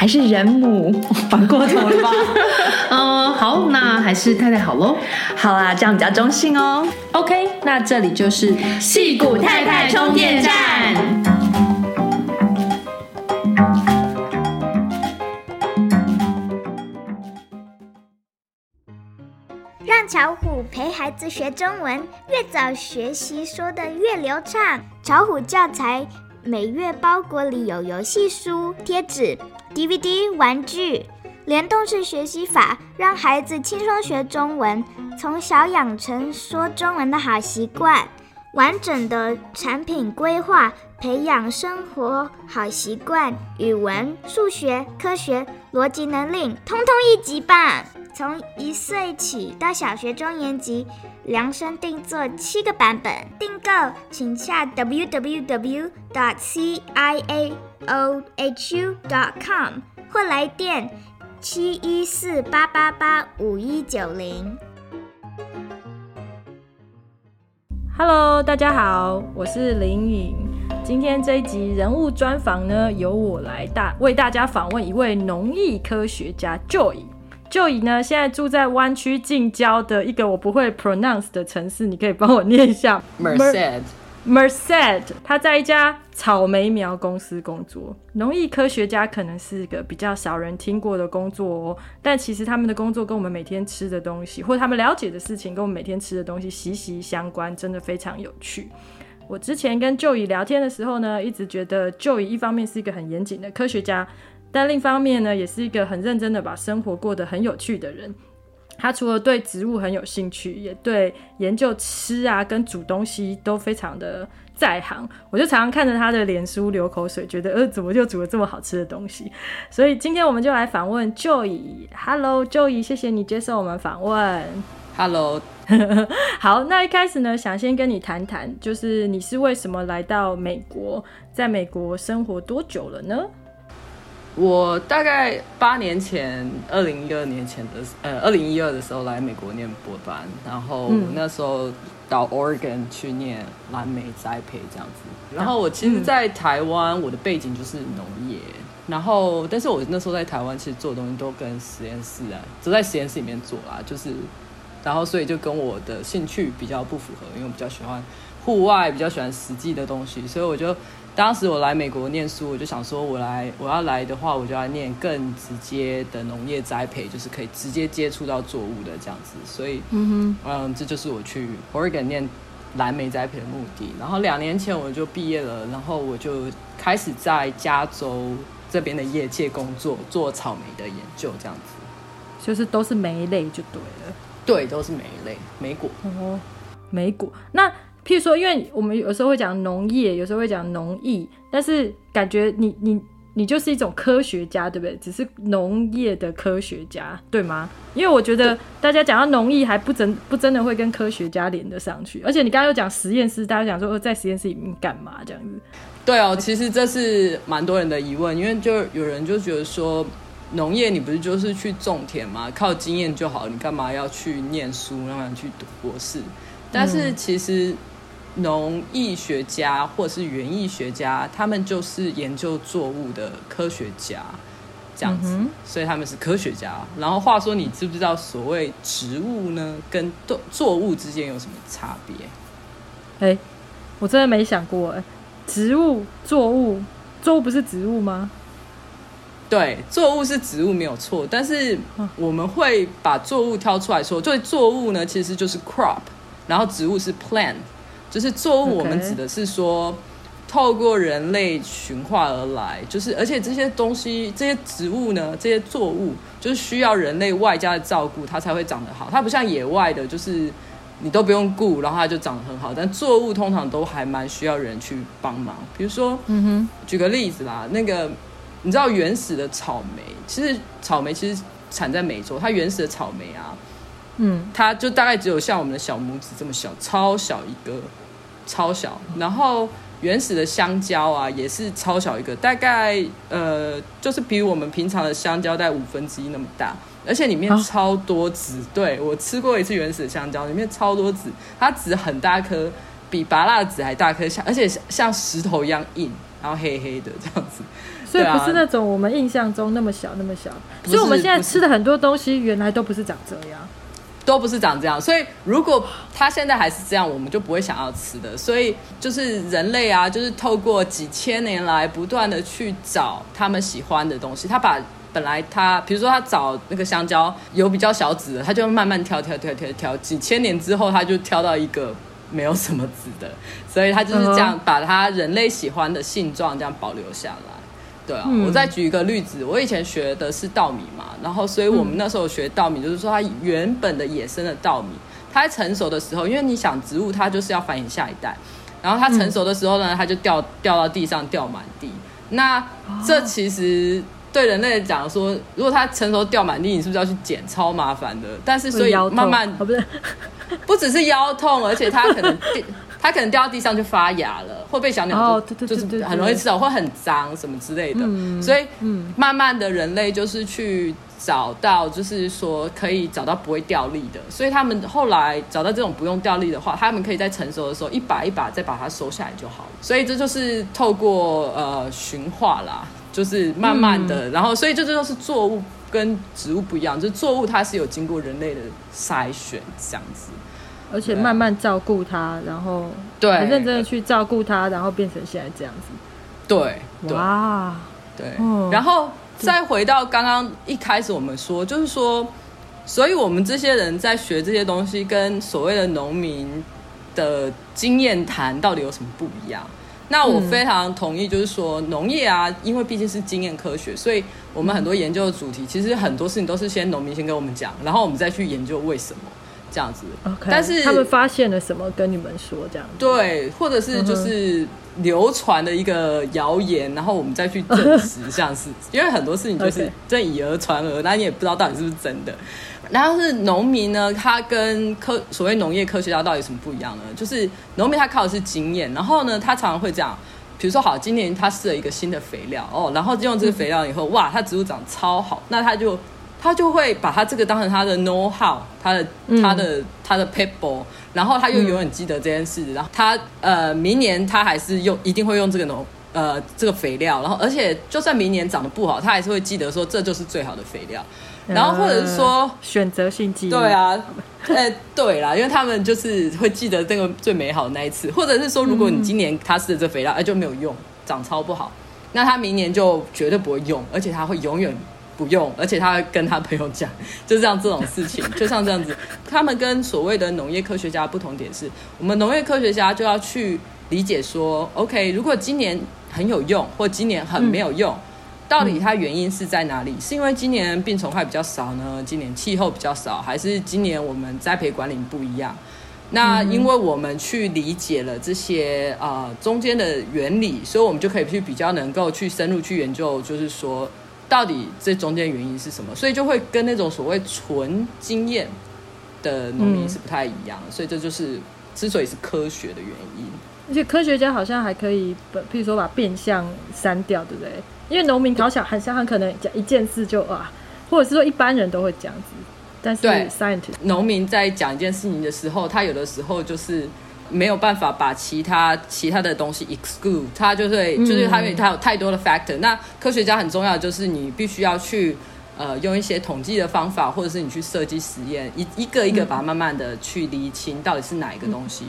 还是人母，反过头了吧？嗯，好，那还是太太好喽。好啊，这样比较中性哦。OK，那这里就是戏骨太太充电站，让巧虎陪孩子学中文，越早学习说的越流畅。巧虎教材每月包裹里有游戏书、贴纸。DVD 玩具，联动式学习法，让孩子轻松学中文，从小养成说中文的好习惯。完整的产品规划，培养生活好习惯，语文、数学、科学、逻辑能力，通通一级棒。从一岁起到小学中年级，量身定做七个版本，订购请下 www.dot.ciaohu.dot.com 或来电七一四八八八五一九零。Hello，大家好，我是林颖。今天这一集人物专访呢，由我来大为大家访问一位农艺科学家 Joy。Joy 呢，现在住在湾区近郊的一个我不会 pronounce 的城市，你可以帮我念一下。Merced。Merced，他在一家草莓苗公司工作。农艺科学家可能是一个比较少人听过的工作哦，但其实他们的工作跟我们每天吃的东西，或者他们了解的事情，跟我们每天吃的东西息息相关，真的非常有趣。我之前跟 Joy 聊天的时候呢，一直觉得 Joy 一方面是一个很严谨的科学家。但另一方面呢，也是一个很认真的把生活过得很有趣的人。他除了对植物很有兴趣，也对研究吃啊跟煮东西都非常的在行。我就常常看着他的脸书流口水，觉得呃，怎么就煮了这么好吃的东西？所以今天我们就来访问 Joy。Hello，Joy，谢谢你接受我们访问。Hello，好，那一开始呢，想先跟你谈谈，就是你是为什么来到美国，在美国生活多久了呢？我大概八年前，二零一二年前的呃，二零一二的时候来美国念博班，然后那时候到 Oregon 去念蓝莓栽培这样子。然后我其实，在台湾，我的背景就是农业，然后但是我那时候在台湾，其实做的东西都跟实验室啊，都在实验室里面做啦，就是，然后所以就跟我的兴趣比较不符合，因为我比较喜欢户外，比较喜欢实际的东西，所以我就。当时我来美国念书，我就想说，我来我要来的话，我就要念更直接的农业栽培，就是可以直接接触到作物的这样子。所以，嗯哼，嗯，这就是我去 Oregon 念蓝莓栽培的目的。然后两年前我就毕业了，然后我就开始在加州这边的业界工作，做草莓的研究，这样子。就是都是莓类就对了。对，都是莓类，莓果。哦，莓果那。譬如说，因为我们有时候会讲农业，有时候会讲农艺，但是感觉你你你就是一种科学家，对不对？只是农业的科学家，对吗？因为我觉得大家讲到农艺还不真 不真的会跟科学家连得上去，而且你刚刚又讲实验室，大家讲说在实验室里面干嘛这样子？对哦，其实这是蛮多人的疑问，因为就有人就觉得说，农业你不是就是去种田吗？靠经验就好，你干嘛要去念书，干嘛去读博士？但是其实。农艺学家或者是园艺学家，他们就是研究作物的科学家，这样子，嗯、所以他们是科学家。然后话说，你知不知道所谓植物呢，跟作作物之间有什么差别？哎、欸，我真的没想过哎，植物、作物，作物不是植物吗？对，作物是植物没有错，但是我们会把作物挑出来说，对，作物呢其实就是 crop，然后植物是 plant，就是作物我们指的是说。透过人类驯化而来，就是而且这些东西、这些植物呢，这些作物，就是需要人类外加的照顾，它才会长得好。它不像野外的，就是你都不用顾，然后它就长得很好。但作物通常都还蛮需要人去帮忙。比如说，嗯哼，举个例子啦，那个你知道原始的草莓，其实草莓其实产在美洲，它原始的草莓啊，嗯，它就大概只有像我们的小拇指这么小，超小一个，超小，然后。原始的香蕉啊，也是超小一个，大概呃，就是比我们平常的香蕉大概五分之一那么大，而且里面超多籽。啊、对，我吃过一次原始的香蕉，里面超多籽，它籽很大颗，比拔蜡籽还大颗，像而且像石头一样硬，然后黑黑的这样子。所以不是那种我们印象中那么小那么小，所以我们现在吃的很多东西原来都不是长这样。都不是长这样，所以如果它现在还是这样，我们就不会想要吃的。所以就是人类啊，就是透过几千年来不断的去找他们喜欢的东西。他把本来他，比如说他找那个香蕉有比较小籽的，他就慢慢挑挑挑挑挑，几千年之后他就挑到一个没有什么籽的，所以他就是这样把他人类喜欢的性状这样保留下来。对啊，嗯、我再举一个例子，我以前学的是稻米嘛，然后所以我们那时候学稻米，就是说它原本的野生的稻米，它在成熟的时候，因为你想植物它就是要繁衍下一代，然后它成熟的时候呢，它就掉掉到地上掉满地。那这其实对人类来讲说，如果它成熟掉满地，你是不是要去捡？超麻烦的。但是所以慢慢，不是，不只是腰痛，而且它可能。它可能掉到地上就发芽了，会被小鸟就、哦、对对对对对就是很容易吃到，会很脏什么之类的。嗯、所以，慢慢的人类就是去找到，就是说可以找到不会掉粒的。所以他们后来找到这种不用掉粒的话，他们可以在成熟的时候一把一把再把它收下来就好了。所以这就是透过呃驯化啦，就是慢慢的，嗯、然后所以这这就是作物跟植物不一样，就是作物它是有经过人类的筛选这样子。而且慢慢照顾他，然后对，很认真的去照顾他，然后变成现在这样子。对，哇，对。然后再回到刚刚一开始我们说，就是说，所以我们这些人在学这些东西，跟所谓的农民的经验谈到底有什么不一样？那我非常同意，就是说农业啊，因为毕竟是经验科学，所以我们很多研究的主题，其实很多事情都是先农民先跟我们讲，然后我们再去研究为什么。这样子，okay, 但是他们发现了什么？跟你们说这样子，对，或者是就是流传的一个谣言，然后我们再去证实，这样子，因为很多事情就是这以讹传讹，那你也不知道到底是不是真的。然后是农民呢，他跟科所谓农业科学家到底有什么不一样呢？就是农民他靠的是经验，然后呢，他常常会这样，比如说好，今年他试了一个新的肥料哦，然后用这个肥料以后，哇，他植物长超好，那他就。他就会把他这个当成他的 know how，他的他的他的 people，然后他又永远记得这件事，嗯、然后他呃明年他还是用一定会用这个农呃这个肥料，然后而且就算明年长得不好，他还是会记得说这就是最好的肥料，然后或者是说、呃、选择性记忆，对啊，哎对啦，因为他们就是会记得这个最美好的那一次，或者是说如果你今年他试的这肥料哎就没有用，长超不好，那他明年就绝对不会用，而且他会永远。不用，而且他会跟他朋友讲，就像这种事情，就像这样子。他们跟所谓的农业科学家不同点是，我们农业科学家就要去理解说，OK，如果今年很有用，或今年很没有用，到底它原因是在哪里？是因为今年病虫害比较少呢？今年气候比较少，还是今年我们栽培管理不一样？那因为我们去理解了这些啊、呃、中间的原理，所以我们就可以去比较能够去深入去研究，就是说。到底这中间原因是什么？所以就会跟那种所谓纯经验的农民是不太一样，嗯、所以这就是之所以是科学的原因。而且科学家好像还可以，譬如说把变相删掉，对不对？因为农民搞小很像很可能讲一件事就啊，或者是说一般人都会这样子，但是 scientist 农民在讲一件事情的时候，他有的时候就是。没有办法把其他其他的东西 exclude，它就会就是它因为它有太多的 factor。那科学家很重要的就是你必须要去呃用一些统计的方法，或者是你去设计实验，一一个一个把它慢慢的去厘清到底是哪一个东西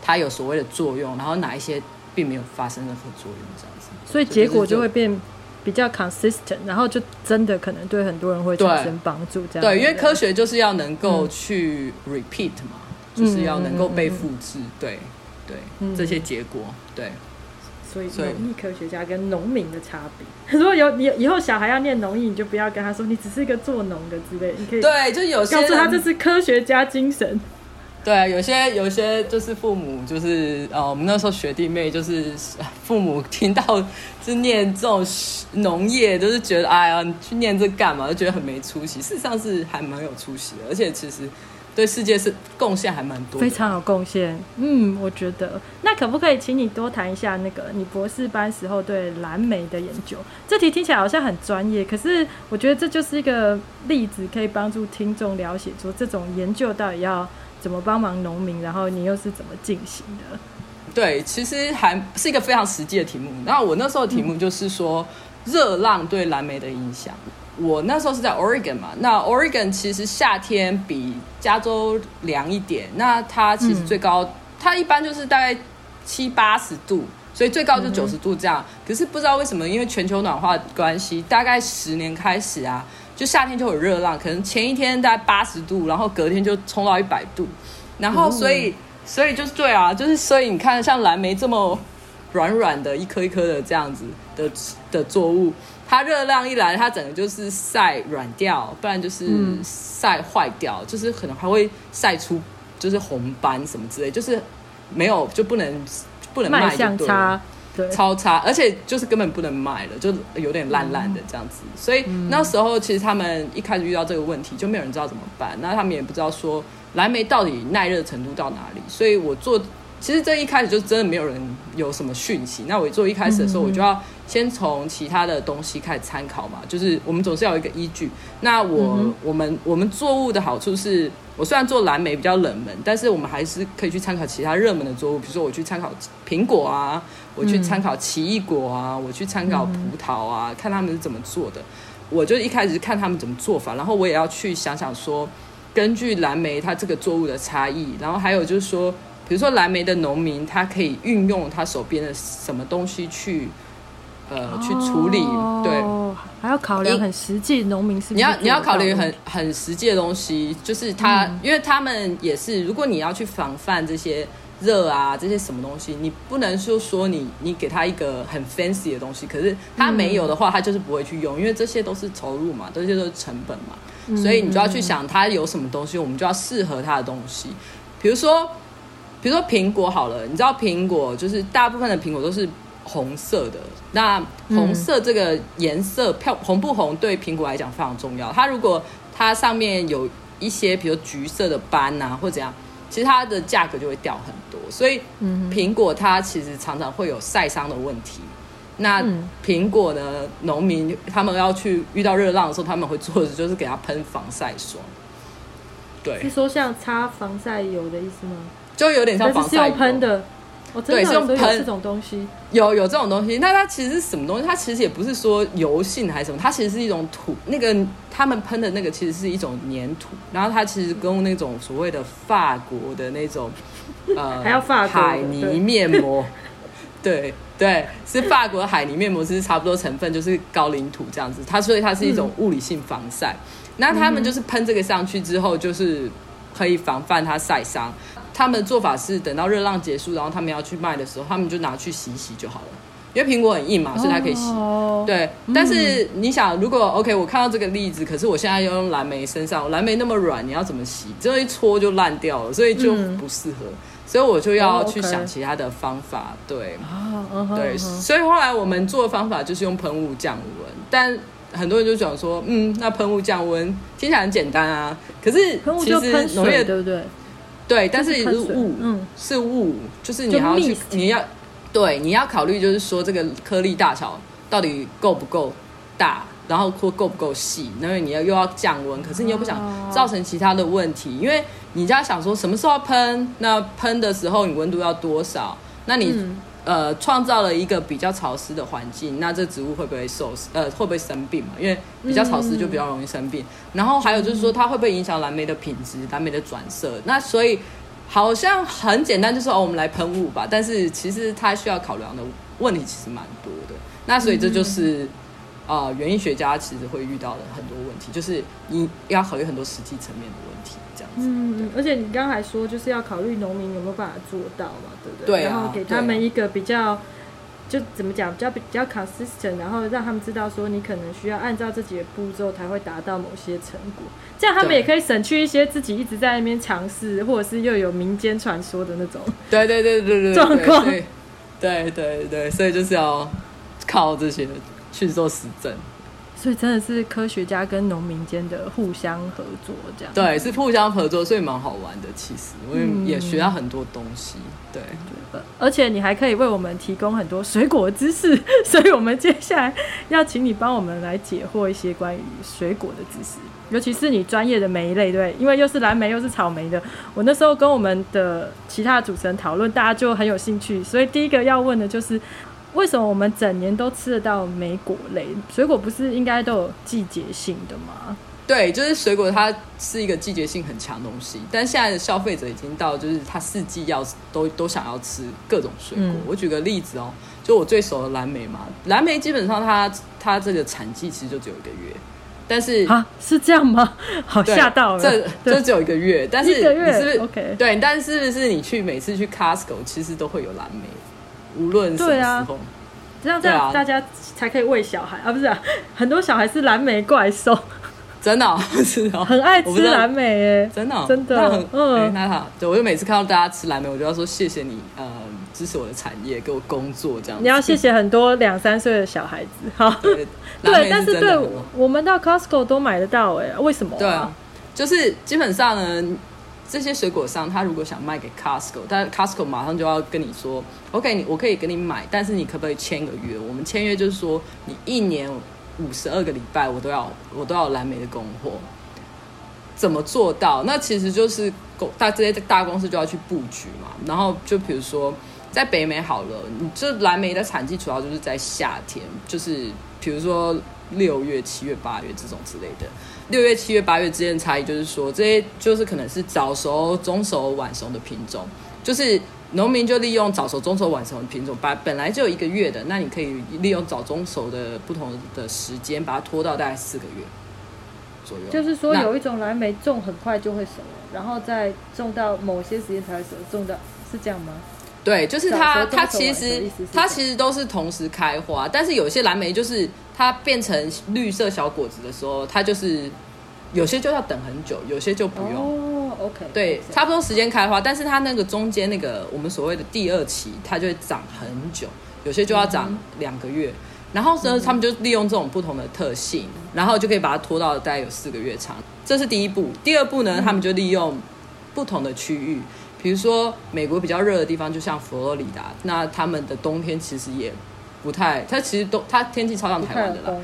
它有所谓的作用，然后哪一些并没有发生任何作用这样子。所以结果就会变比较 consistent，然后就真的可能对很多人会产生帮助。这样对，对，因为科学就是要能够去 repeat 嘛，嗯、就是要能够被复制。对对，这些结果对。所以农艺科学家跟农民的差别，如果有你以后小孩要念农艺，你就不要跟他说你只是一个做农的之类，你可以对，就有些告诉他这是科学家精神。对，有些有些就是父母就是呃，我们那时候学弟妹就是父母听到是念这种农业，就是觉得哎呀，你去念这干嘛？就觉得很没出息。事实上是还蛮有出息的，而且其实。对世界是贡献还蛮多，非常有贡献。嗯，我觉得那可不可以请你多谈一下那个你博士班时候对蓝莓的研究？这题听起来好像很专业，可是我觉得这就是一个例子，可以帮助听众了解说这种研究到底要怎么帮忙农民，然后你又是怎么进行的？对，其实还是一个非常实际的题目。然后我那时候的题目就是说热浪对蓝莓的影响。我那时候是在 Oregon 嘛，那 Oregon 其实夏天比加州凉一点，那它其实最高，嗯、它一般就是大概七八十度，所以最高就九十度这样。嗯、可是不知道为什么，因为全球暖化的关系，大概十年开始啊，就夏天就有热浪，可能前一天大概八十度，然后隔天就冲到一百度，然后所以、嗯、所以就是对啊，就是所以你看像蓝莓这么软软的一颗一颗的这样子的的作物。它热量一来，它整个就是晒软掉，不然就是晒坏掉，嗯、就是可能还会晒出就是红斑什么之类，就是没有就不能不能卖就对了，对，超差，而且就是根本不能卖了，就有点烂烂的这样子。嗯、所以那时候其实他们一开始遇到这个问题，就没有人知道怎么办，那他们也不知道说蓝莓到底耐热程度到哪里，所以我做。其实这一开始就真的没有人有什么讯息。那我做一开始的时候，我就要先从其他的东西开始参考嘛，就是我们总是要有一个依据。那我、嗯、我们我们作物的好处是，我虽然做蓝莓比较冷门，但是我们还是可以去参考其他热门的作物，比如说我去参考苹果啊，我去参考奇异果啊，我去参考葡萄啊，看他们是怎么做的。我就一开始看他们怎么做法，然后我也要去想想说，根据蓝莓它这个作物的差异，然后还有就是说。比如说蓝莓的农民，他可以运用他手边的什么东西去，呃，去处理，对，还要考虑很实际，农民是，是你要你要考虑很很实际的东西，就是他，嗯、因为他们也是，如果你要去防范这些热啊，这些什么东西，你不能说说你你给他一个很 fancy 的东西，可是他没有的话，他就是不会去用，因为这些都是投入嘛，这些都是成本嘛，嗯、所以你就要去想他有什么东西，我们就要适合他的东西，比如说。比如说苹果好了，你知道苹果就是大部分的苹果都是红色的。那红色这个颜色漂红不红，对苹果来讲非常重要。它如果它上面有一些，比如橘色的斑啊，或怎样，其实它的价格就会掉很多。所以苹果它其实常常会有晒伤的问题。那苹果呢，农民他们要去遇到热浪的时候，他们会做的就是给它喷防晒霜。对，是说像擦防晒油的意思吗？就有点像防晒喷的，对，是用喷这种东西。有有这种东西，那它其实是什么东西？它其实也不是说油性还是什么，它其实是一种土。那个他们喷的那个其实是一种粘土，然后它其实跟那种所谓的法国的那种呃 还要法国海泥面膜，对 对，是法国的海泥面膜，是差不多成分，就是高岭土这样子。它所以它是一种物理性防晒。那、嗯、他们就是喷这个上去之后，就是可以防范它晒伤。他们的做法是等到热浪结束，然后他们要去卖的时候，他们就拿去洗洗就好了。因为苹果很硬嘛，所以它可以洗。Oh, 对，嗯、但是你想，如果 OK，我看到这个例子，可是我现在要用蓝莓身上，蓝莓那么软，你要怎么洗？这一搓就烂掉了，所以就不适合。嗯、所以我就要去想其他的方法。对，oh, okay. 对，对，所以后来我们做的方法就是用喷雾降温。但很多人就讲说，嗯，那喷雾降温听起来很简单啊，可是其实农业对不对？对，但是是雾，嗯，是雾，就是你要去，你要，对，你要考虑，就是说这个颗粒大小到底够不够大，然后或够不够细，因为你要又要降温，可是你又不想造成其他的问题，因为你要想说什么时候喷，那喷的时候你温度要多少，那你。嗯呃，创造了一个比较潮湿的环境，那这植物会不会受呃会不会生病嘛？因为比较潮湿就比较容易生病。嗯、然后还有就是说，它会不会影响蓝莓的品质、蓝莓的转色？那所以好像很简单，就是哦，我们来喷雾吧。但是其实它需要考量的问题其实蛮多的。那所以这就是啊，园艺学家其实会遇到的很多问题，就是你要考虑很多实际层面的问题。嗯，而且你刚刚还说，就是要考虑农民有没有办法做到嘛，对不对？对啊。然后给他们一个比较，就怎么讲，比较比较 consistent，然后让他们知道说，你可能需要按照自己的步骤才会达到某些成果，这样他们也可以省去一些自己一直在那边尝试，或者是又有民间传说的那种。对对对对对。状况。对对对，所以就是要靠这些。去做实证，所以真的是科学家跟农民间的互相合作，这样对，是互相合作，所以蛮好玩的。其实我也学到很多东西，嗯、对，对，而且你还可以为我们提供很多水果知识，所以我们接下来要请你帮我们来解惑一些关于水果的知识，尤其是你专业的莓类，对，因为又是蓝莓又是草莓的。我那时候跟我们的其他主持人讨论，大家就很有兴趣，所以第一个要问的就是。为什么我们整年都吃得到莓果类水果？不是应该都有季节性的吗？对，就是水果，它是一个季节性很强的东西。但现在的消费者已经到，就是他四季要都都想要吃各种水果。嗯、我举个例子哦，就我最熟的蓝莓嘛，蓝莓基本上它它这个产季其实就只有一个月，但是啊是这样吗？好吓到了，这这只有一个月，但是你是不是 OK？对，但是是不是你去每次去 Costco 其实都会有蓝莓。无论什么时候，这样这样大家才可以喂小孩。啊，啊！不是、啊，很多小孩是蓝莓怪兽，真的、哦、是哦，很爱吃蓝莓哎，真的、哦、真的，那很嗯，欸、那好，对，我就每次看到大家吃蓝莓，我就要说谢谢你，呃，支持我的产业，给我工作这样子。你要谢谢很多两三岁的小孩子，好，对，对但是对我们到 Costco 都买得到哎，为什么、啊？对啊，就是基本上呢。这些水果商，他如果想卖给 Costco，但 Costco 马上就要跟你说，OK，你我可以给你买，但是你可不可以签个约？我们签约就是说，你一年五十二个礼拜，我都要我都要蓝莓的供货。怎么做到？那其实就是大这些大公司就要去布局嘛。然后就比如说在北美好了，你这蓝莓的产季主要就是在夏天，就是比如说六月、七月、八月这种之类的。六月、七月、八月之间的差异，就是说这些就是可能是早熟、中熟、晚熟的品种，就是农民就利用早熟、中熟、晚熟的品种，把本来就有一个月的，那你可以利用早、中熟的不同的时间，把它拖到大概四个月左右。就是说，有一种蓝莓种很快就会熟，然后再种到某些时间才会熟，种到是这样吗？对，就是它，它其实它其实都是同时开花，但是有些蓝莓就是它变成绿色小果子的时候，它就是有些就要等很久，有些就不用。哦，OK，对，差不多时间开花，但是它那个中间那个我们所谓的第二期，它就会长很久，有些就要长两个月。然后呢，他们就利用这种不同的特性，然后就可以把它拖到大概有四个月长。这是第一步。第二步呢，他们就利用不同的区域。比如说，美国比较热的地方，就像佛罗里达，那他们的冬天其实也不太，它其实冬它天气超像台湾的啦，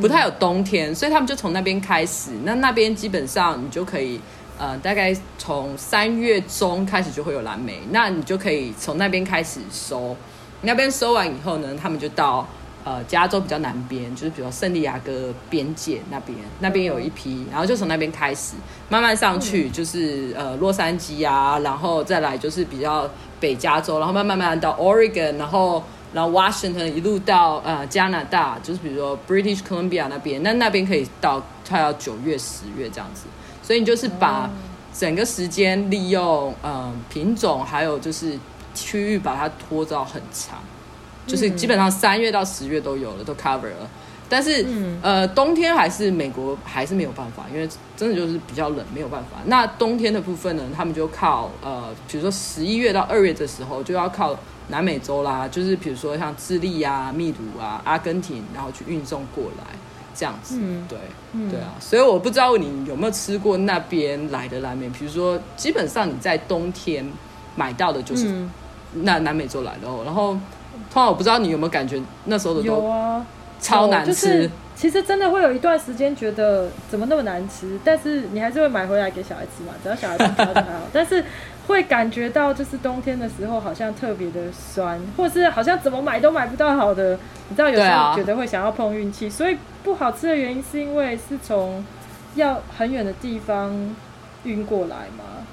不太有冬天，所以他们就从那边开始。那那边基本上你就可以，呃，大概从三月中开始就会有蓝莓，那你就可以从那边开始收。那边收完以后呢，他们就到。呃，加州比较南边，就是比如圣地亚哥边界那边，那边有一批，然后就从那边开始慢慢上去，就是呃洛杉矶啊，然后再来就是比较北加州，然后慢慢慢到 Oregon，然后然后 Washington 一路到呃加拿大，就是比如说 British Columbia 那边，那那边可以到快要九月十月这样子，所以你就是把整个时间利用呃品种还有就是区域把它拖到很长。就是基本上三月到十月都有了，都 cover 了。但是，嗯、呃，冬天还是美国还是没有办法，因为真的就是比较冷，没有办法。那冬天的部分呢，他们就靠呃，比如说十一月到二月的时候，就要靠南美洲啦，就是比如说像智利啊、秘鲁啊、阿根廷，然后去运送过来这样子。嗯、对，嗯、对啊。所以我不知道你有没有吃过那边来的蓝莓，比如说基本上你在冬天买到的就是那南美洲来的哦，然后。通常我不知道你有没有感觉那时候的有啊，超难吃。就是、其实真的会有一段时间觉得怎么那么难吃，但是你还是会买回来给小孩吃嘛，只要小孩不挑就还好。但是会感觉到就是冬天的时候好像特别的酸，或是好像怎么买都买不到好的。你知道有时候觉得会想要碰运气，所以不好吃的原因是因为是从要很远的地方运过来吗？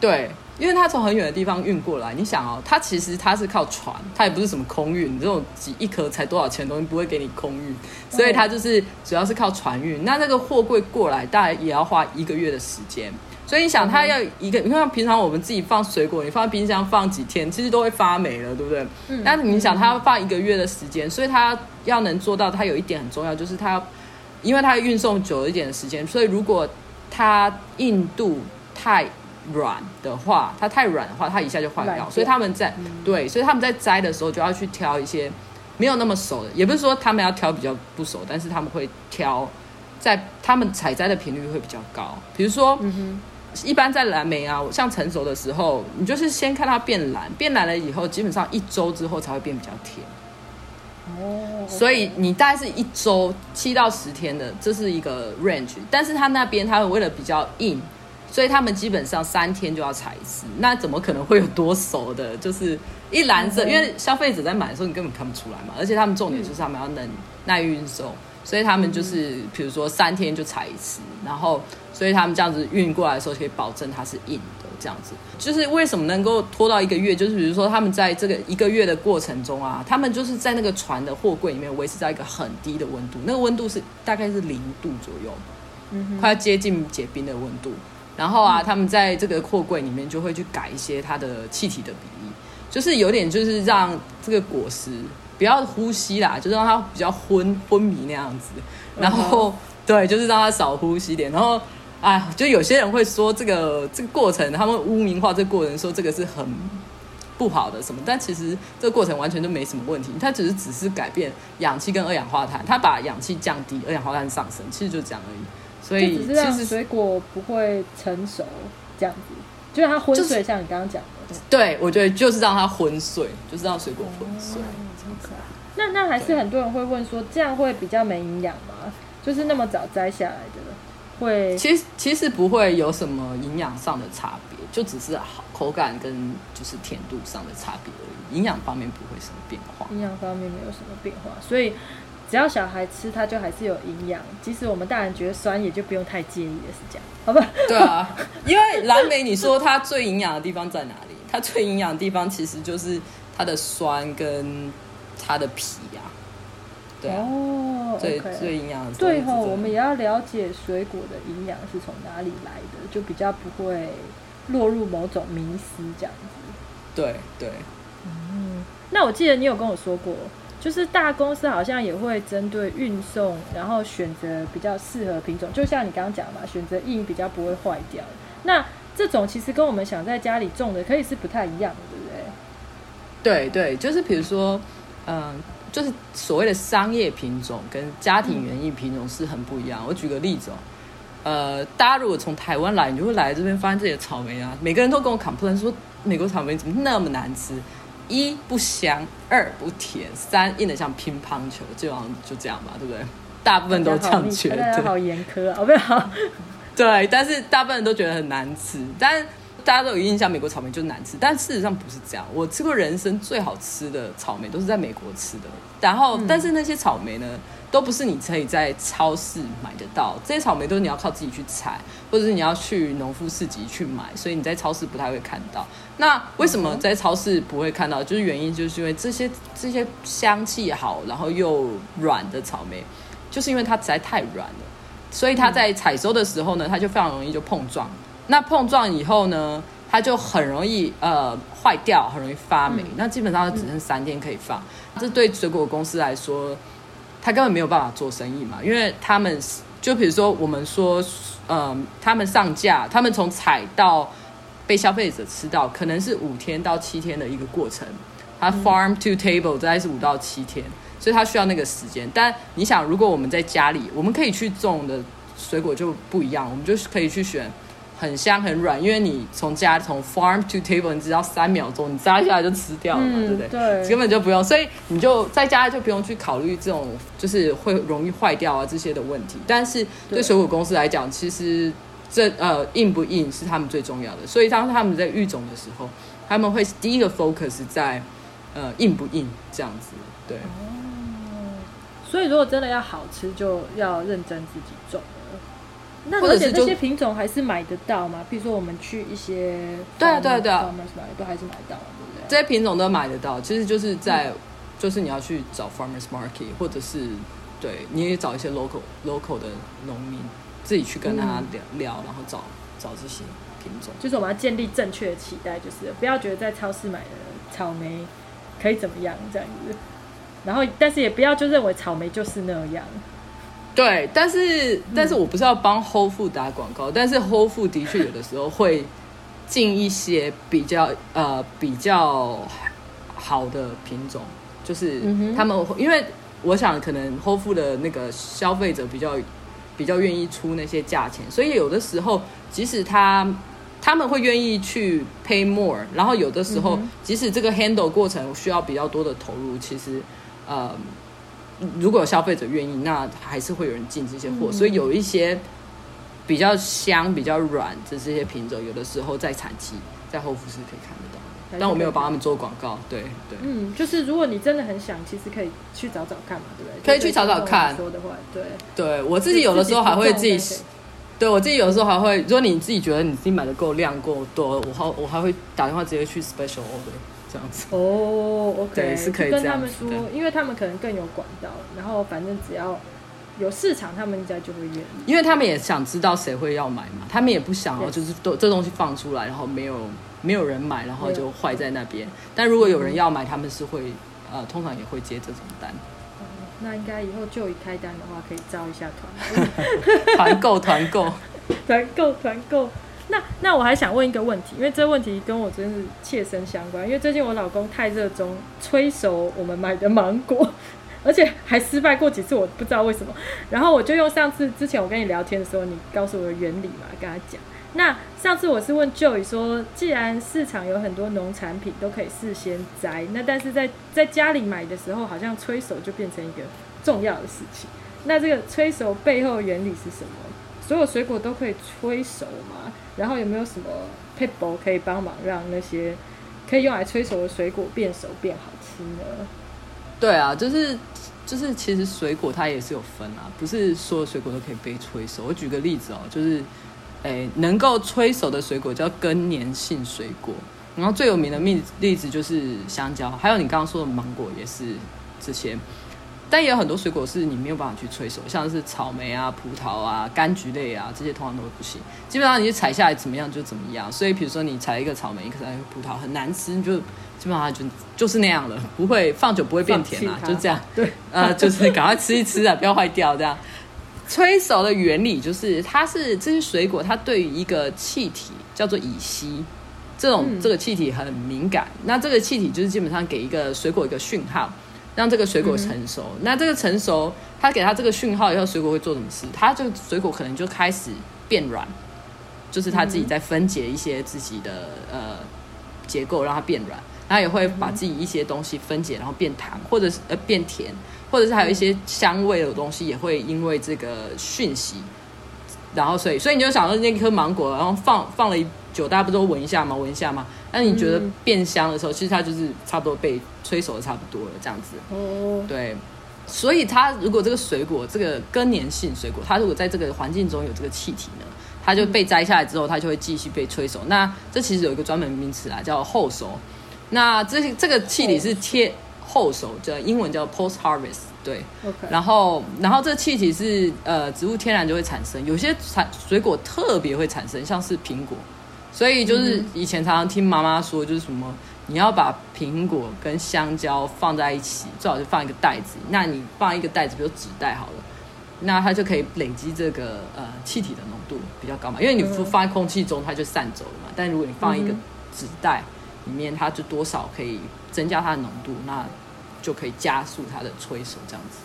对。因为它从很远的地方运过来，你想哦，它其实它是靠船，它也不是什么空运，这种几一颗才多少钱的东西不会给你空运，所以它就是主要是靠船运。那那个货柜过来大概也要花一个月的时间，所以你想它要一个，你看平常我们自己放水果，你放冰箱放几天，其实都会发霉了，对不对？嗯。但是你想它要放一个月的时间，所以它要能做到，它有一点很重要，就是它，因为它运送久一点的时间，所以如果它硬度太软的话，它太软的话，它一下就坏掉。所以他们在、嗯、对，所以他们在摘的时候就要去挑一些没有那么熟的，也不是说他们要挑比较不熟，但是他们会挑在他们采摘的频率会比较高。比如说，嗯、一般在蓝莓啊，像成熟的时候，你就是先看它变蓝，变蓝了以后，基本上一周之后才会变比较甜。哦，所以你大概是一周七到十天的，这是一个 range。但是它那边他们为了比较硬。所以他们基本上三天就要采一次，那怎么可能会有多熟的？就是一篮子，因为消费者在买的时候你根本看不出来嘛。而且他们重点就是他们要能耐运送，所以他们就是比如说三天就采一次，然后所以他们这样子运过来的时候可以保证它是硬的这样子。就是为什么能够拖到一个月？就是比如说他们在这个一个月的过程中啊，他们就是在那个船的货柜里面维持在一个很低的温度，那个温度是大概是零度左右，嗯，快要接近结冰的温度。然后啊，他们在这个货柜里面就会去改一些它的气体的比例，就是有点就是让这个果实不要呼吸啦，就是让它比较昏昏迷那样子。然后、uh. 对，就是让它少呼吸点。然后哎，就有些人会说这个这个过程，他们污名化这个过程，说这个是很不好的什么。但其实这个过程完全都没什么问题，它只是只是改变氧气跟二氧化碳，它把氧气降低，二氧化碳上升，其实就这样而已。所以只是让水果不会成熟这样子，就是它昏睡，像你刚刚讲的。对，我觉得就是让它昏睡，就是让水果昏碎。那那还是很多人会问说，这样会比较没营养吗？就是那么早摘下来的，会？其实其实不会有什么营养上的差别，就只是好口感跟就是甜度上的差别而已。营养方面不会什么变化，营养方面没有什么变化，所以。只要小孩吃，它就还是有营养。即使我们大人觉得酸，也就不用太介意了，是这样，好吧？对啊，因为蓝莓，你说它最营养的地方在哪里？它最营养的地方其实就是它的酸跟它的皮呀、啊。对哦，最 okay 最营养的。最后，我们也要了解水果的营养是从哪里来的，就比较不会落入某种迷思这样子。对对。嗯，那我记得你有跟我说过。就是大公司好像也会针对运送，然后选择比较适合品种，就像你刚刚讲嘛，选择硬比较不会坏掉。那这种其实跟我们想在家里种的可以是不太一样的，对不对？对对，就是比如说，嗯，就是所谓的商业品种跟家庭园艺品种是很不一样。我举个例子哦，呃，大家如果从台湾来，你就会来这边发现这里的草莓啊，每个人都跟我 complain 说，美国草莓怎么那么难吃？一不香，二不甜，三硬的像乒乓球，就好像就这样吧，对不对？大部分都这样觉得。好严苛啊，不要。对，但是大部分人都觉得很难吃，但大家都有印象，美国草莓就难吃，但事实上不是这样。我吃过人生最好吃的草莓，都是在美国吃的。然后，但是那些草莓呢？都不是你可以在超市买得到，这些草莓都是你要靠自己去采，或者是你要去农夫市集去买，所以你在超市不太会看到。那为什么在超市不会看到？就是原因就是因为这些这些香气好，然后又软的草莓，就是因为它实在太软了，所以它在采收的时候呢，它就非常容易就碰撞。那碰撞以后呢，它就很容易呃坏掉，很容易发霉。那基本上只剩三天可以放，这对水果公司来说。它根本没有办法做生意嘛，因为他们就比如说我们说，嗯，他们上架，他们从采到被消费者吃到，可能是五天到七天的一个过程。它 farm to table 大概是五到七天，所以它需要那个时间。但你想，如果我们在家里，我们可以去种的水果就不一样，我们就是可以去选。很香很软，因为你从家从 farm to table，你只要三秒钟，你摘下来就吃掉了嘛，嗯、对不对？对，根本就不用，所以你就在家就不用去考虑这种就是会容易坏掉啊这些的问题。但是对水果公司来讲，其实这呃硬不硬是他们最重要的，所以当他们在育种的时候，他们会第一个 focus 在呃硬不硬这样子，对。哦，所以如果真的要好吃，就要认真自己种。那而且这些品种还是买得到吗？比如说我们去一些对啊对啊对啊，都还是买得到，对不对？这些品种都买得到，其实就是在、嗯、就是你要去找 farmers market，或者是对你也找一些 local local 的农民，自己去跟他聊、嗯、聊，然后找找这些品种。就是我们要建立正确的期待，就是不要觉得在超市买的草莓可以怎么样这样子，然后但是也不要就认为草莓就是那样。对，但是但是我不是要帮 Whole Food 打广告，嗯、但是 Whole Food 的确有的时候会进一些比较呃比较好的品种，就是他们、嗯、因为我想可能 Whole Food 的那个消费者比较比较愿意出那些价钱，所以有的时候即使他他们会愿意去 pay more，然后有的时候、嗯、即使这个 handle 过程需要比较多的投入，其实呃。如果有消费者愿意，那还是会有人进这些货，嗯、所以有一些比较香、比较软的这些品种，有的时候在产期在后复是可以看到。的，但我没有帮他们做广告。对对，嗯，就是如果你真的很想，其实可以去找找看嘛，对不对？可以去找找看。说的话，对对，我自己有的时候还会自己，自己对我自己有的时候还会，如果你自己觉得你自己买的够量够多，我还我还会打电话直接去 special order。这样子哦，OK，对，是可以跟他们说，因为他们可能更有管道，然后反正只要有市场，他们应该就会愿意。因为他们也想知道谁会要买嘛，他们也不想要就是都这东西放出来，然后没有没有人买，然后就坏在那边。但如果有人要买，他们是会呃，通常也会接这种单。嗯，那应该以后就一开单的话，可以招一下团，团购团购 团购团购。那那我还想问一个问题，因为这个问题跟我真是切身相关。因为最近我老公太热衷催熟我们买的芒果，而且还失败过几次，我不知道为什么。然后我就用上次之前我跟你聊天的时候，你告诉我的原理嘛，跟他讲。那上次我是问 Joe 说，既然市场有很多农产品都可以事先摘，那但是在在家里买的时候，好像催熟就变成一个重要的事情。那这个催熟背后的原理是什么？所有水果都可以催熟吗？然后有没有什么撇步可以帮忙让那些可以用来催熟的水果变熟变好吃呢？对啊，就是就是，其实水果它也是有分啊，不是所有水果都可以被催熟。我举个例子哦，就是诶，能够催熟的水果叫更年性水果，然后最有名的例例子就是香蕉，还有你刚刚说的芒果也是这些。但也有很多水果是你没有办法去催熟，像是草莓啊、葡萄啊、柑橘类啊，这些通常都会不行。基本上你就采下来怎么样就怎么样。所以比如说你采一个草莓，一个葡萄很难吃，你就基本上就就是那样了，不会放久不会变甜啊，就这样。对，呃，就是赶快吃一吃啊，不要坏掉这样。催熟的原理就是，它是这些水果它对于一个气体叫做乙烯，这种、这个气体很敏感。那这个气体就是基本上给一个水果一个讯号。让这个水果成熟，那这个成熟，它给它这个讯号以后，水果会做什么事？它就水果可能就开始变软，就是它自己在分解一些自己的呃结构，让它变软。它也会把自己一些东西分解，然后变糖，或者是呃变甜，或者是还有一些香味的东西，也会因为这个讯息，然后所以所以你就想到那颗芒果，然后放放了一久，大家不都闻一下吗？闻一下吗？那你觉得变香的时候，其实它就是差不多被催熟的差不多了，这样子。哦。对，所以它如果这个水果，这个更年性水果，它如果在这个环境中有这个气体呢，它就被摘下来之后，它就会继续被催熟。那这其实有一个专门名词啊，叫后熟。那这这个气体是贴后熟，叫英文叫 post harvest。对。然后，然后这个气体是呃植物天然就会产生，有些产水果特别会产生，像是苹果。所以就是以前常常听妈妈说，就是什么你要把苹果跟香蕉放在一起，最好就放一个袋子。那你放一个袋子，比如纸袋好了，那它就可以累积这个呃气体的浓度比较高嘛。因为你放在空气中，它就散走了嘛。但如果你放一个纸袋里面，它就多少可以增加它的浓度，那就可以加速它的催熟这样子。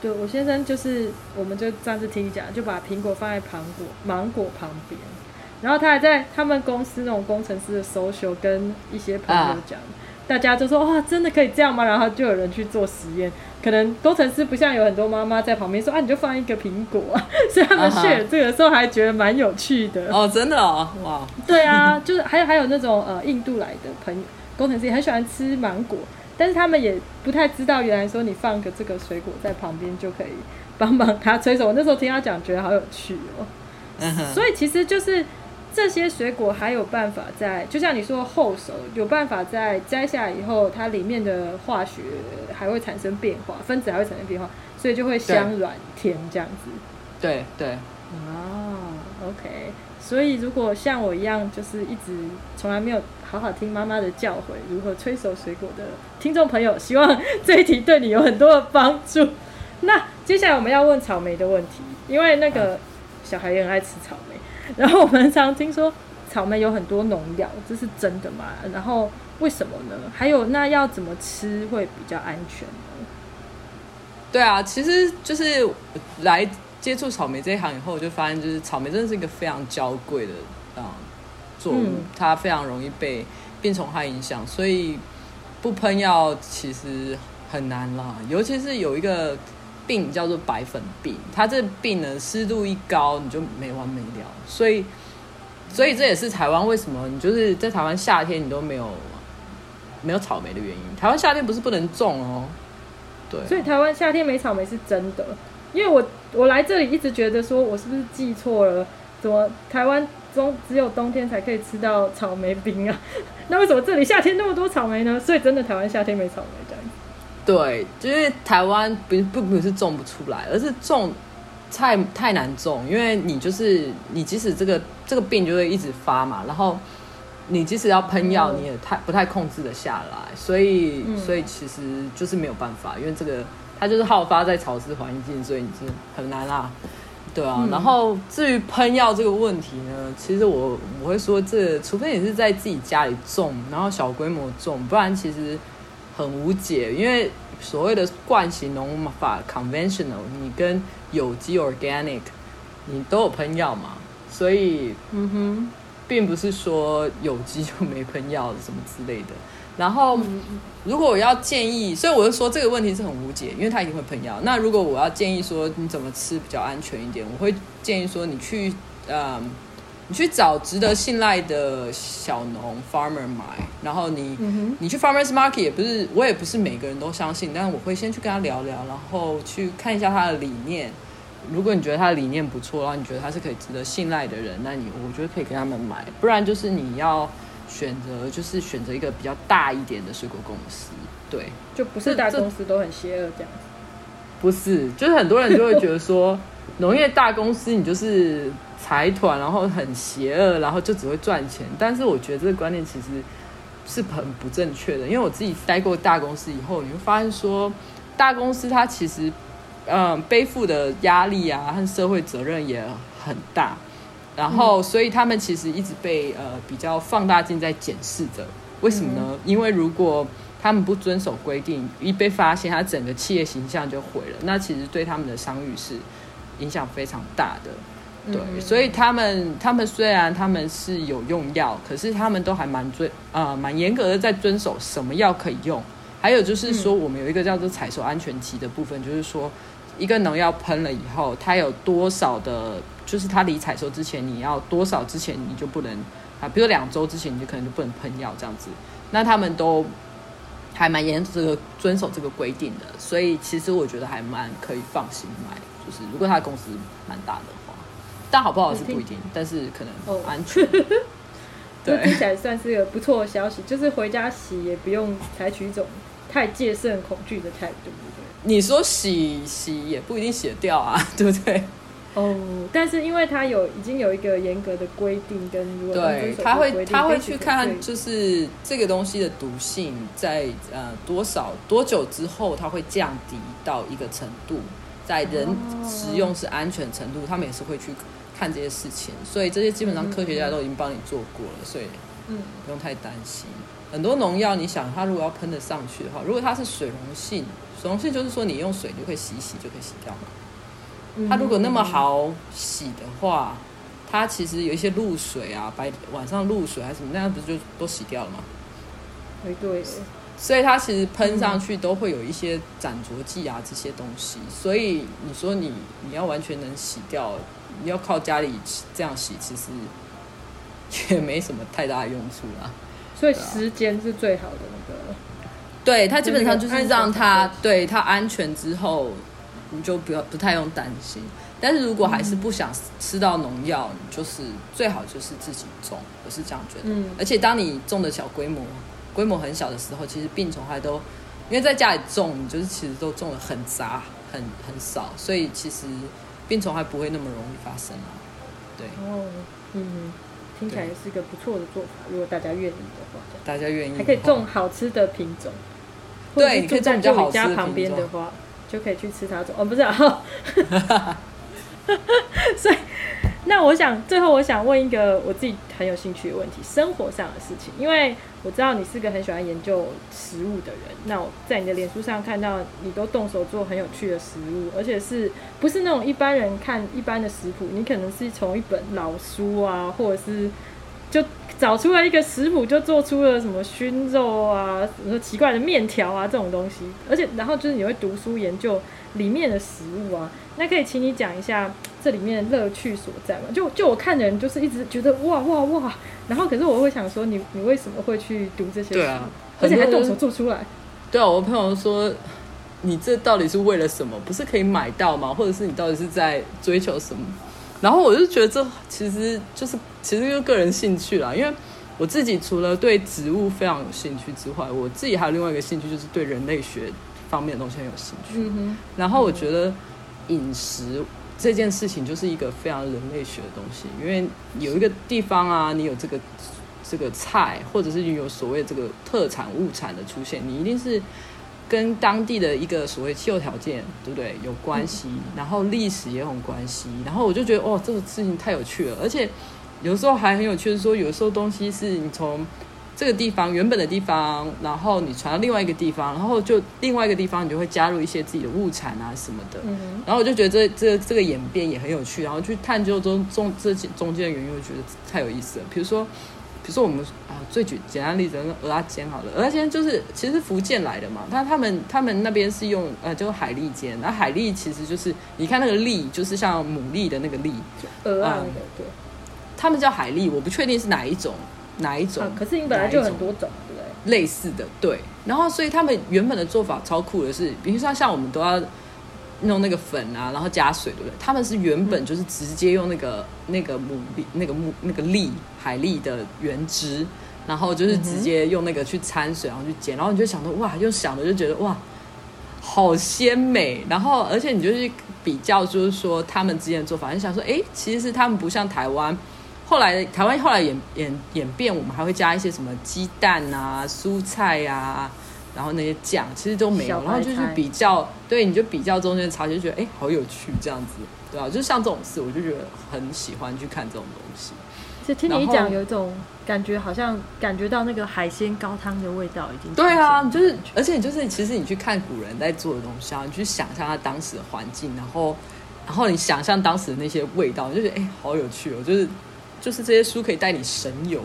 对，我先生就是，我们就上次听你讲，就把苹果放在芒果芒果旁边。然后他还在他们公司那种工程师的 social 跟一些朋友讲，啊、大家就说哇，真的可以这样吗？然后就有人去做实验。可能工程师不像有很多妈妈在旁边说啊，你就放一个苹果啊。所以他们 share 这个时候还觉得蛮有趣的。哦，真的哦，哇。对啊，就是还有还有那种呃印度来的朋友，工程师也很喜欢吃芒果，但是他们也不太知道原来说你放个这个水果在旁边就可以帮忙他催熟。我那时候听他讲，觉得好有趣哦。所以其实就是这些水果还有办法在，就像你说后熟，有办法在摘下来以后，它里面的化学还会产生变化，分子还会产生变化，所以就会香软甜这样子。对对。哦，OK。所以如果像我一样，就是一直从来没有好好听妈妈的教诲，如何催熟水果的听众朋友，希望这一题对你有很多的帮助。那接下来我们要问草莓的问题，因为那个小孩也很爱吃草莓，然后我们常听说草莓有很多农药，这是真的吗？然后为什么呢？还有那要怎么吃会比较安全呢？对啊，其实就是来。接触草莓这一行以后，我就发现，就是草莓真的是一个非常娇贵的啊作物，嗯、它非常容易被病虫害影响，所以不喷药其实很难啦。尤其是有一个病叫做白粉病，它这病呢湿度一高你就没完没了，所以所以这也是台湾为什么你就是在台湾夏天你都没有没有草莓的原因。台湾夏天不是不能种哦，对，所以台湾夏天没草莓是真的。因为我我来这里一直觉得说，我是不是记错了？怎么台湾中只有冬天才可以吃到草莓冰啊？那为什么这里夏天那么多草莓呢？所以真的台湾夏天没草莓？对，就是台湾不不不是种不出来，而是种太太难种，因为你就是你即使这个这个病就会一直发嘛，然后你即使要喷药，你也太不太控制得下来，所以所以其实就是没有办法，因为这个。它就是好发在潮湿环境，所以你是很难啊，对啊。嗯、然后至于喷药这个问题呢，其实我我会说这个，除非你是在自己家里种，然后小规模种，不然其实很无解。因为所谓的惯性农法 （conventional），你跟有机 （organic） 你都有喷药嘛，所以嗯哼，并不是说有机就没喷药什么之类的。然后，如果我要建议，所以我就说这个问题是很无解，因为它一定会喷药。那如果我要建议说你怎么吃比较安全一点，我会建议说你去，呃，你去找值得信赖的小农 farmer 买，然后你，嗯、你去 farmers market 也不是，我也不是每个人都相信，但是我会先去跟他聊聊，然后去看一下他的理念。如果你觉得他的理念不错，然后你觉得他是可以值得信赖的人，那你我觉得可以跟他们买，不然就是你要。选择就是选择一个比较大一点的水果公司，对，就不是大公司都很邪恶这样子。不是，就是很多人就会觉得说，农业大公司你就是财团，然后很邪恶，然后就只会赚钱。但是我觉得这个观念其实是很不正确的，因为我自己待过大公司以后，你会发现说，大公司它其实嗯背负的压力啊和社会责任也很大。然后，所以他们其实一直被呃比较放大镜在检视着。为什么呢？嗯、因为如果他们不遵守规定，一被发现，他整个企业形象就毁了。那其实对他们的商誉是影响非常大的。对，嗯、所以他们他们虽然他们是有用药，可是他们都还蛮遵呃蛮严格的在遵守什么药可以用。还有就是说，我们有一个叫做采收安全期的部分，就是说一个农药喷了以后，它有多少的。就是它离采收之前，你要多少之前你就不能啊，比如两周之前你就可能就不能喷药这样子。那他们都还蛮严这个遵守这个规定的，所以其实我觉得还蛮可以放心买。就是如果他的公司蛮大的话，但好不好是不一定，但是可能安全。哦、对，听起来算是个不错的消息，就是回家洗也不用采取一种太戒慎恐惧的态度，对不对？你说洗洗也不一定洗得掉啊，对不对？哦，但是因为它有已经有一个严格的规定跟如果对，他会他会去看就是这个东西的毒性在呃多少多久之后它会降低到一个程度，在人食用是安全程度，他们也是会去看这些事情，所以这些基本上科学家都已经帮你做过了，所以嗯不用太担心。很多农药，你想它如果要喷得上去的话，如果它是水溶性，水溶性就是说你用水就可以洗洗就可以洗掉嘛。它如果那么好洗的话，它其实有一些露水啊，白晚上露水还是什么，那样不是就都洗掉了吗？对对。所以它其实喷上去都会有一些斩着剂啊这些东西，所以你说你你要完全能洗掉，你要靠家里这样洗，其实也没什么太大的用处啦。所以时间是最好的那个。对，它基本上就是让它对它安全之后。你就不要不太用担心。但是如果还是不想吃到农药，你、就是最好就是自己种，我是这样觉得。嗯，而且当你种的小规模，规模很小的时候，其实病虫害都因为在家里种，你就是其实都种的很杂，很很少，所以其实病虫害不会那么容易发生啊。对，哦，嗯，听起来也是一个不错的做法。如果大家愿意的话，大家愿意还可以种好吃的品种。对，你可以种比较好吃的家旁边的话，就可以去吃它做。哦，不是啊。所以，那我想最后我想问一个我自己很有兴趣的问题：生活上的事情。因为我知道你是个很喜欢研究食物的人。那我在你的脸书上看到你都动手做很有趣的食物，而且是不是那种一般人看一般的食谱？你可能是从一本老书啊，或者是就找出了一个食谱，就做出了什么熏肉啊，什么奇怪的面条啊这种东西。而且，然后就是你会读书研究里面的食物啊。那可以请你讲一下这里面的乐趣所在吗？就就我看人就是一直觉得哇哇哇，然后可是我会想说你你为什么会去读这些书？对啊，而且还动手做出来。对啊，我朋友说你这到底是为了什么？不是可以买到吗？或者是你到底是在追求什么？然后我就觉得这其实就是其实就是个人兴趣啦，因为我自己除了对植物非常有兴趣之外，我自己还有另外一个兴趣就是对人类学方面的东西很有兴趣。然后我觉得。饮食这件事情就是一个非常人类学的东西，因为有一个地方啊，你有这个这个菜，或者是你有所谓这个特产物产的出现，你一定是跟当地的一个所谓气候条件，对不对？有关系，然后历史也有关系，然后我就觉得哦，这个事情太有趣了，而且有时候还很有趣的是说，有时候东西是你从。这个地方原本的地方，然后你传到另外一个地方，然后就另外一个地方，你就会加入一些自己的物产啊什么的。嗯、然后我就觉得这这这个演变也很有趣，然后去探究中中这中间的原因，我觉得太有意思了。比如说，比如说我们啊最举简单例子，蚵仔煎好了，蚵仔煎就是其实福建来的嘛，他他们他们那边是用呃就是海蛎煎，那海蛎其实就是你看那个蛎，就是像牡蛎的那个蛎，蚵啊那个对，他们叫海蛎，我不确定是哪一种。哪一种？啊、可是你本来就很多种，种对不对？类似的，对。然后，所以他们原本的做法超酷的是，比如说像我们都要弄那个粉啊，然后加水，对不对？他们是原本就是直接用那个、嗯、那个牡蛎、那个木、那个蛎海蛎的原汁，然后就是直接用那个去掺水，然后去煎，然后你就想到哇，又想的就觉得哇，好鲜美。然后，而且你就去比较，就是说他们之间的做法，你想说，哎，其实是他们不像台湾。后来台湾后来演演演变，我们还会加一些什么鸡蛋啊、蔬菜啊，然后那些酱其实都没有，然后就去比较，对，你就比较中间的差距，就觉得哎，好有趣这样子，对啊，就是像这种事，我就觉得很喜欢去看这种东西。就听你讲，有一种感觉，好像感觉到那个海鲜高汤的味道已经。对啊，就是而且就是其实你去看古人在做的东西啊，你去想象他当时的环境，然后然后你想象当时的那些味道，你就觉得哎，好有趣哦，就是。就是这些书可以带你神游，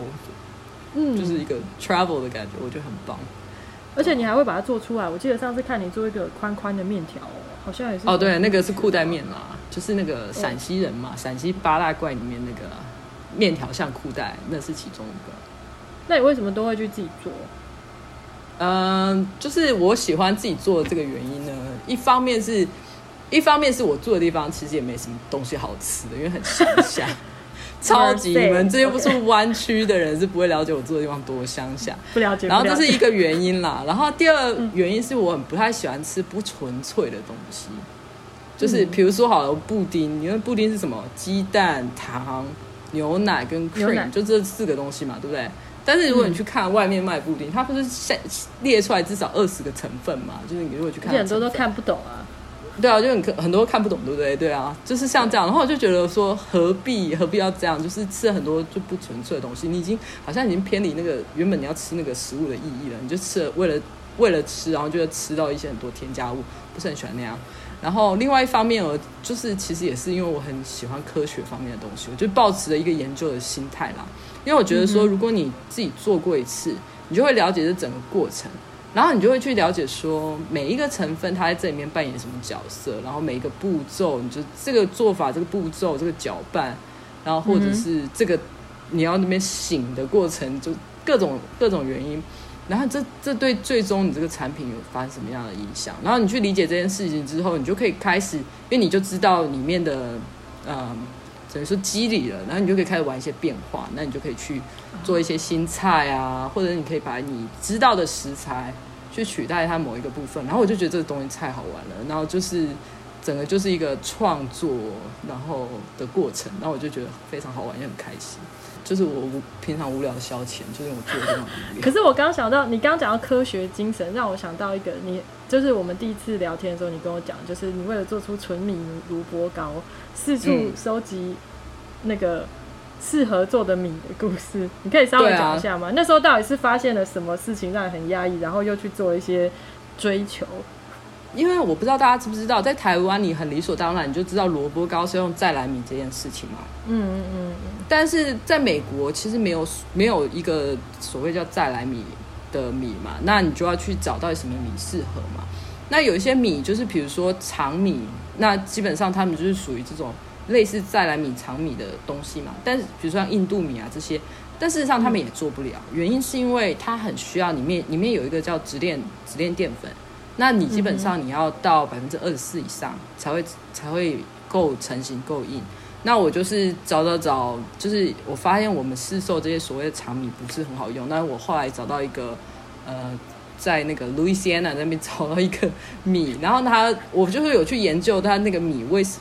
嗯，就是一个 travel 的感觉，我觉得很棒。而且你还会把它做出来。我记得上次看你做一个宽宽的面条，好像也是。哦，对，那个是裤带面嘛，就是那个陕西人嘛，陕西八大怪里面那个面条像裤带，那是其中一个。那你为什么都会去自己做？嗯，就是我喜欢自己做的这个原因呢，一方面是，一方面是我住的地方其实也没什么东西好吃的，因为很乡下。超级，你们这些不是湾区的人是不会了解我住的地方多乡下，不了解。然后这是一个原因啦，然后第二原因是我很不太喜欢吃不纯粹的东西，就是比如说好了布丁，因为布丁是什么？鸡蛋、糖、牛奶跟 cream，就这四个东西嘛，对不对？但是如果你去看外面卖布丁，它不是列出来至少二十个成分嘛？就是你如果去看，很多都看不懂啊。对啊，就很很多看不懂，对不对？对啊，就是像这样，然后我就觉得说，何必何必要这样？就是吃了很多就不纯粹的东西，你已经好像已经偏离那个原本你要吃那个食物的意义了。你就吃了为了为了吃，然后就会吃到一些很多添加物，不是很喜欢那样。然后另外一方面，我就是其实也是因为我很喜欢科学方面的东西，我就抱持了一个研究的心态啦。因为我觉得说，如果你自己做过一次，你就会了解这整个过程。然后你就会去了解说，每一个成分它在这里面扮演什么角色，然后每一个步骤，你就这个做法、这个步骤、这个搅拌，然后或者是这个你要那边醒的过程，就各种各种原因，然后这这对最终你这个产品有发生什么样的影响？然后你去理解这件事情之后，你就可以开始，因为你就知道里面的呃，等于说机理了，然后你就可以开始玩一些变化，那你就可以去做一些新菜啊，或者你可以把你知道的食材去取代它某一个部分。然后我就觉得这个东西太好玩了，然后就是。整个就是一个创作，然后的过程，然后我就觉得非常好玩，也很开心。就是我平常无聊的消遣，就是我做这种无聊。可是我刚想到，你刚刚讲到科学精神，让我想到一个，你就是我们第一次聊天的时候，你跟我讲，就是你为了做出纯米卢波糕，四处收集那个适合做的米的故事，嗯、你可以稍微讲一下吗？啊、那时候到底是发现了什么事情让你很压抑，然后又去做一些追求？因为我不知道大家知不知道，在台湾你很理所当然你就知道萝卜糕是用再来米这件事情嘛。嗯嗯嗯。但是在美国其实没有没有一个所谓叫再来米的米嘛，那你就要去找到什么米适合嘛。那有一些米就是比如说长米，那基本上他们就是属于这种类似再来米长米的东西嘛。但是比如说像印度米啊这些，但事实上他们也做不了，原因是因为它很需要里面里面有一个叫直链直链淀粉。那你基本上你要到百分之二十四以上才会才会够成型够硬。那我就是找找找，就是我发现我们市售这些所谓的长米不是很好用。那我后来找到一个呃，在那个路易斯安那那边找到一个米，然后他我就是有去研究他那个米为什。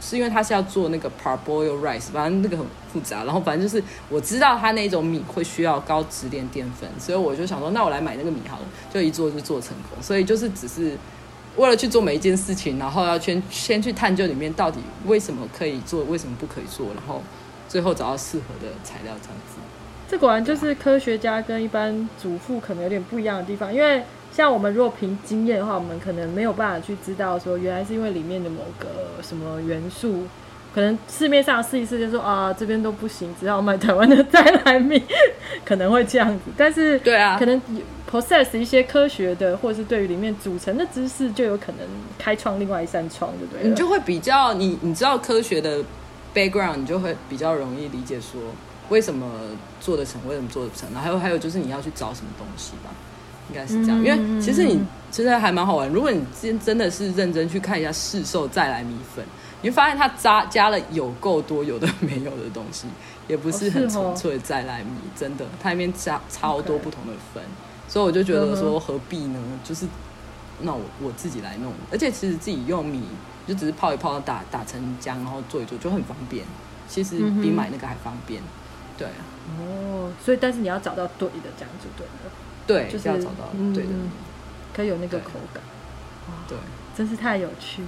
是因为他是要做那个 parboiled rice，反正那个很复杂。然后反正就是我知道他那种米会需要高质链淀粉，所以我就想说，那我来买那个米好了。就一做就做成功。所以就是只是为了去做每一件事情，然后要先先去探究里面到底为什么可以做，为什么不可以做，然后最后找到适合的材料这样子。这果然就是科学家跟一般主妇可能有点不一样的地方，因为。像我们如果凭经验的话，我们可能没有办法去知道说，原来是因为里面的某个什么元素，可能市面上试一试就说啊，这边都不行，只好买台湾的再来米，可能会这样子。但是 对啊，可能 possess 一些科学的，或者是对于里面组成的知识，就有可能开创另外一扇窗，对不对？你就会比较你你知道科学的 background，你就会比较容易理解说为什么做得成，为什么做得不成。然后还有还有就是你要去找什么东西吧。应该是这样，因为其实你其实还蛮好玩。如果你真真的是认真去看一下市售再来米粉，你会发现它加加了有够多有的没有的东西，也不是很纯粹的再来米。真的，它里面加超多不同的粉，所以我就觉得说何必呢？就是那我我自己来弄，而且其实自己用米就只是泡一泡，打打成浆，然后做一做就很方便。其实比买那个还方便。对哦，所以但是你要找到对的这样就对了。对，就是要找到对的，可以有那个口感。对，真是太有趣。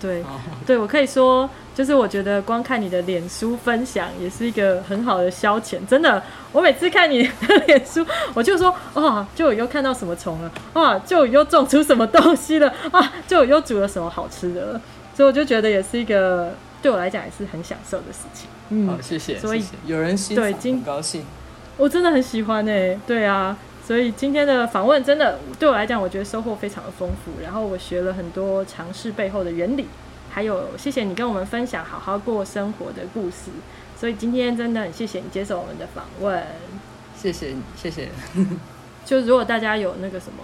对，对我可以说，就是我觉得光看你的脸书分享也是一个很好的消遣。真的，我每次看你的 脸书，我就说啊，就又看到什么虫了啊，就又种出什么东西了啊，就又煮了什么好吃的了。所以我就觉得也是一个对我来讲也是很享受的事情。嗯，好，谢谢。所以有人欣赏，很高兴。我真的很喜欢诶，对啊。所以今天的访问真的对我来讲，我觉得收获非常的丰富。然后我学了很多尝试背后的原理，还有谢谢你跟我们分享好好过生活的故事。所以今天真的很谢谢你接受我们的访问。谢谢你，谢谢。就如果大家有那个什么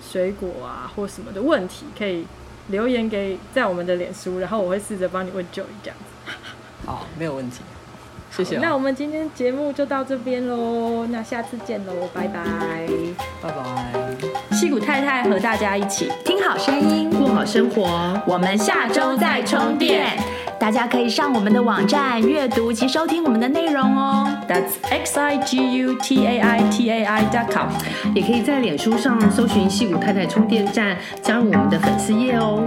水果啊或什么的问题，可以留言给在我们的脸书，然后我会试着帮你问 Joy 这样子。好，没有问题。谢谢。那我们今天节目就到这边喽，那下次见喽，拜拜，拜拜。矽谷太太和大家一起听好声音，过好生活。我们下周再充电，大家可以上我们的网站阅读及收听我们的内容哦。That's x i g u t a i t a i dot com，也可以在脸书上搜寻矽谷太太充电站，加入我们的粉丝页哦。